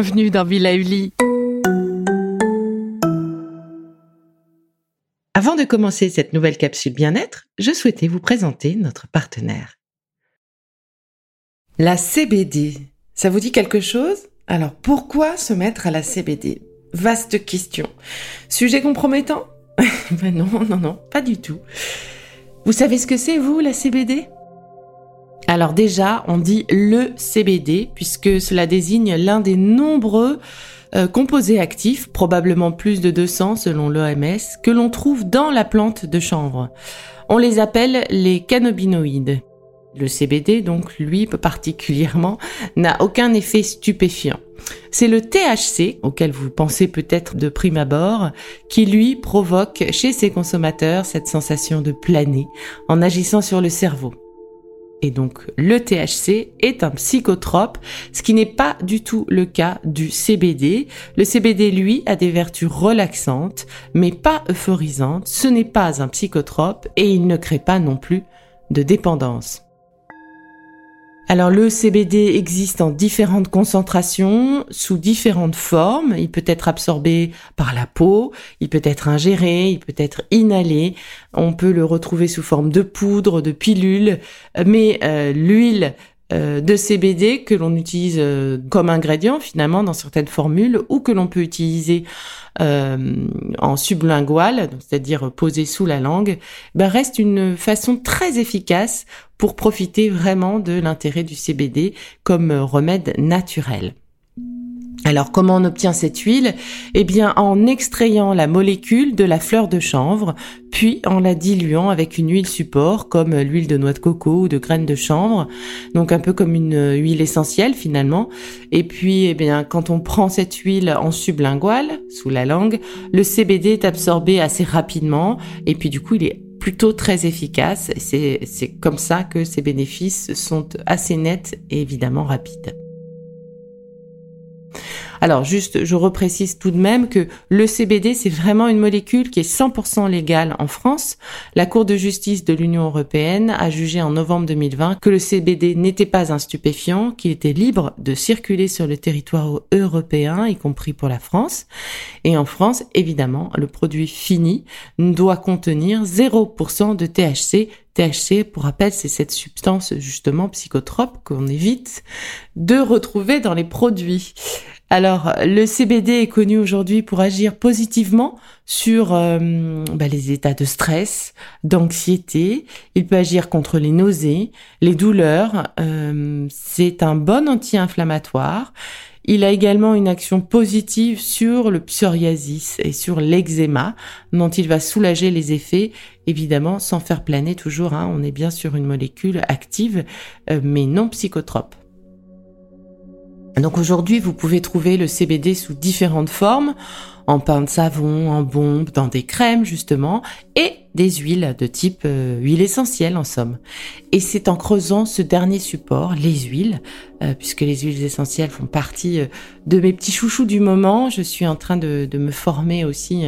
bienvenue dans Villa Uli. Avant de commencer cette nouvelle capsule bien-être, je souhaitais vous présenter notre partenaire. La CBD, ça vous dit quelque chose? Alors pourquoi se mettre à la CBD Vaste question. Sujet compromettant? Ben non, non, non, pas du tout. Vous savez ce que c'est, vous, la CBD alors déjà, on dit le CBD puisque cela désigne l'un des nombreux euh, composés actifs, probablement plus de 200 selon l'OMS, que l'on trouve dans la plante de chanvre. On les appelle les cannabinoïdes. Le CBD, donc lui particulièrement, n'a aucun effet stupéfiant. C'est le THC, auquel vous pensez peut-être de prime abord, qui lui provoque chez ses consommateurs cette sensation de planer en agissant sur le cerveau. Et donc le THC est un psychotrope, ce qui n'est pas du tout le cas du CBD. Le CBD, lui, a des vertus relaxantes, mais pas euphorisantes. Ce n'est pas un psychotrope et il ne crée pas non plus de dépendance. Alors le CBD existe en différentes concentrations, sous différentes formes. Il peut être absorbé par la peau, il peut être ingéré, il peut être inhalé. On peut le retrouver sous forme de poudre, de pilule, mais euh, l'huile de CBD que l'on utilise euh, comme ingrédient finalement dans certaines formules ou que l'on peut utiliser euh, en sublingual, c'est-à-dire posé sous la langue, ben reste une façon très efficace pour profiter vraiment de l'intérêt du CBD comme remède naturel. Alors comment on obtient cette huile? Eh bien en extrayant la molécule de la fleur de chanvre, puis en la diluant avec une huile support comme l'huile de noix de coco ou de graines de chanvre, donc un peu comme une huile essentielle finalement. Et puis eh bien quand on prend cette huile en sublingual, sous la langue, le CBD est absorbé assez rapidement et puis du coup il est plutôt très efficace. C'est comme ça que ses bénéfices sont assez nets et évidemment rapides. Alors juste, je reprécise tout de même que le CBD, c'est vraiment une molécule qui est 100% légale en France. La Cour de justice de l'Union européenne a jugé en novembre 2020 que le CBD n'était pas un stupéfiant, qu'il était libre de circuler sur le territoire européen, y compris pour la France. Et en France, évidemment, le produit fini doit contenir 0% de THC, THC, pour rappel, c'est cette substance justement psychotrope qu'on évite de retrouver dans les produits. Alors, le CBD est connu aujourd'hui pour agir positivement sur euh, bah, les états de stress, d'anxiété. Il peut agir contre les nausées, les douleurs. Euh, c'est un bon anti-inflammatoire. Il a également une action positive sur le psoriasis et sur l'eczéma, dont il va soulager les effets, évidemment sans faire planer toujours. Hein. on est bien sur une molécule active, euh, mais non psychotrope. Donc aujourd'hui, vous pouvez trouver le CBD sous différentes formes, en pain de savon, en bombe, dans des crèmes justement, et des huiles de type euh, huile essentielle en somme. Et c'est en creusant ce dernier support, les huiles, euh, puisque les huiles essentielles font partie euh, de mes petits chouchous du moment, je suis en train de, de me former aussi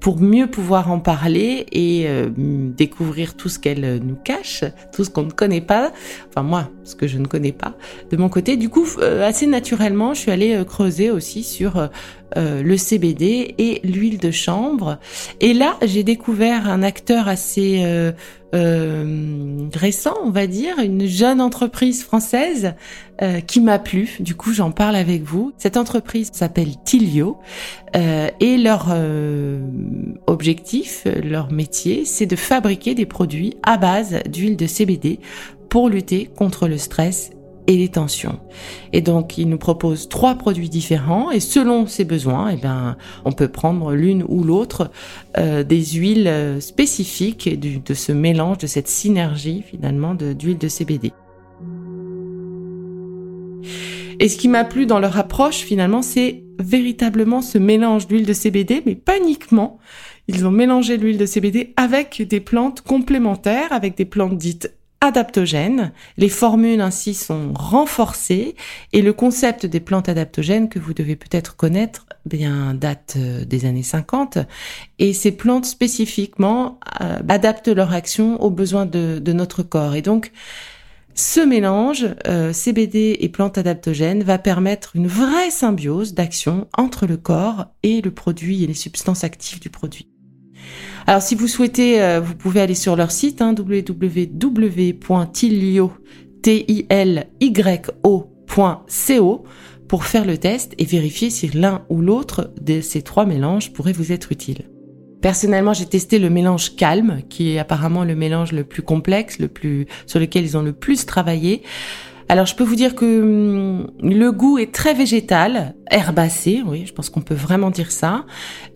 pour mieux pouvoir en parler et euh, découvrir tout ce qu'elle euh, nous cache, tout ce qu'on ne connaît pas, enfin moi, ce que je ne connais pas de mon côté. Du coup, euh, assez naturellement, je suis allée creuser aussi sur le CBD et l'huile de chambre. Et là, j'ai découvert un acteur assez euh, récent, on va dire, une jeune entreprise française euh, qui m'a plu. Du coup, j'en parle avec vous. Cette entreprise s'appelle Tilio euh, et leur euh, objectif, leur métier, c'est de fabriquer des produits à base d'huile de CBD pour lutter contre le stress et les tensions. Et donc, il nous propose trois produits différents et selon ses besoins, eh ben, on peut prendre l'une ou l'autre euh, des huiles euh, spécifiques du, de ce mélange, de cette synergie finalement d'huile de, de CBD. Et ce qui m'a plu dans leur approche finalement, c'est véritablement ce mélange d'huile de CBD, mais pas uniquement. Ils ont mélangé l'huile de CBD avec des plantes complémentaires, avec des plantes dites adaptogènes. Les formules ainsi sont renforcées et le concept des plantes adaptogènes que vous devez peut-être connaître bien date euh, des années 50 et ces plantes spécifiquement euh, adaptent leur action aux besoins de, notre corps et donc Ce mélange euh, CBD et plantes adaptogènes va permettre une vraie symbiose d'action entre le corps et le produit et les substances actives du produit. Alors si vous souhaitez, euh, vous pouvez aller sur leur site hein, www.tilio.co pour faire le test et vérifier si l'un ou l'autre de ces trois mélanges pourrait vous être utile. Personnellement, j'ai testé le mélange calme, qui est apparemment le mélange le plus complexe, le plus sur lequel ils ont le plus travaillé. Alors, je peux vous dire que hum, le goût est très végétal, herbacé, oui, je pense qu'on peut vraiment dire ça.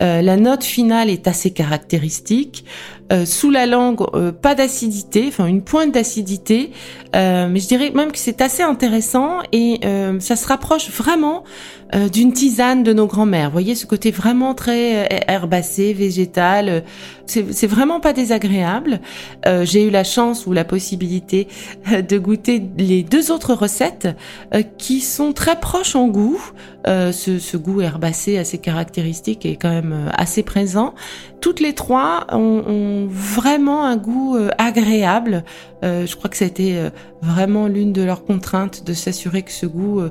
Euh, la note finale est assez caractéristique. Euh, sous la langue, euh, pas d'acidité, enfin une pointe d'acidité, mais je dirais même que c'est assez intéressant et ça se rapproche vraiment d'une tisane de nos grands-mères. Vous voyez ce côté vraiment très herbacé, végétal. C'est vraiment pas désagréable. J'ai eu la chance ou la possibilité de goûter les deux autres recettes qui sont très proches en goût. Euh, ce, goût herbacé assez caractéristique est quand même euh, assez présent. Toutes les trois ont, vraiment un goût euh, je crois que ça a été vraiment l'une de leurs contraintes de s'assurer que ce goût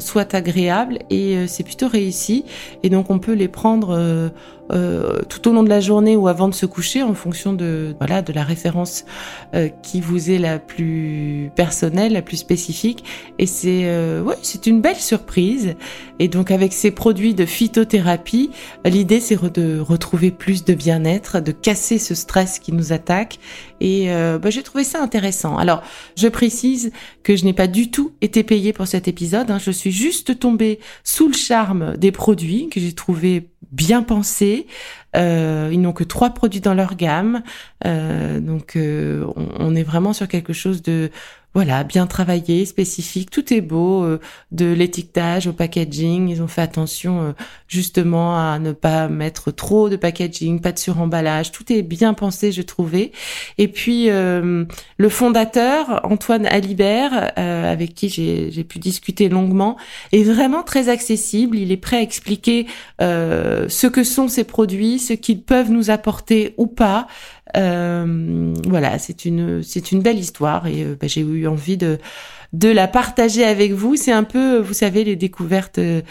soit agréable et c'est plutôt réussi. Et donc on peut les prendre euh, tout au long de la journée ou avant de se coucher en fonction de voilà de la référence euh, qui vous est la plus personnelle, la plus spécifique et c'est euh, ouais, c'est une belle surprise et donc avec ces produits de phytothérapie, l'idée c'est de retrouver plus de bien-être, de casser ce stress qui nous attaque et euh, bah, j'ai trouvé ça intéressant. Alors, je précise que je n'ai pas du tout été payée pour cet épisode. Hein. Je suis juste tombée sous le charme des produits que j'ai trouvé bien pensés. Euh, ils n'ont que trois produits dans leur gamme, euh, donc euh, on, on, est vraiment sur quelque chose de voilà, bien travaillé, spécifique, tout est beau, euh, de l'étiquetage au packaging, ils ont fait attention euh, justement à ne pas mettre trop de packaging, pas de suremballage, tout est bien pensé, je trouvais. Et puis euh, le fondateur, Antoine Alibert, avec qui j'ai pu discuter longuement, est vraiment très accessible, il est prêt à expliquer ce que sont ces produits, ce qu'ils peuvent nous apporter ou pas. Euh, voilà, c'est une c'est une belle histoire et euh, bah, j'ai eu envie de de la partager avec vous. C'est un peu, vous savez, les découvertes euh,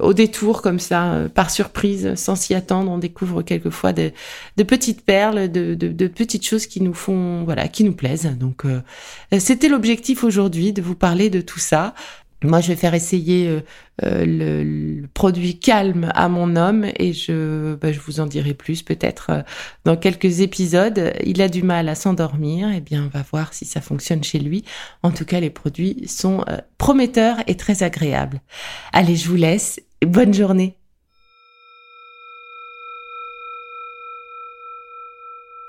au détour comme ça, par surprise, sans s'y attendre. On découvre quelquefois de, de petites perles, de, de, de, petites choses qui nous font, voilà, qui nous plaisent. Donc, c'était l'objectif aujourd'hui de vous parler de tout ça. Moi, je vais faire essayer euh, euh, le, produit calme à mon homme et je, bah, je vous en dirai plus peut-être euh, dans quelques épisodes. Il a du mal à s'endormir, eh bien on va voir si ça fonctionne chez lui. En tout cas, les produits sont prometteurs et très agréables. Allez, je vous laisse. Bonne journée.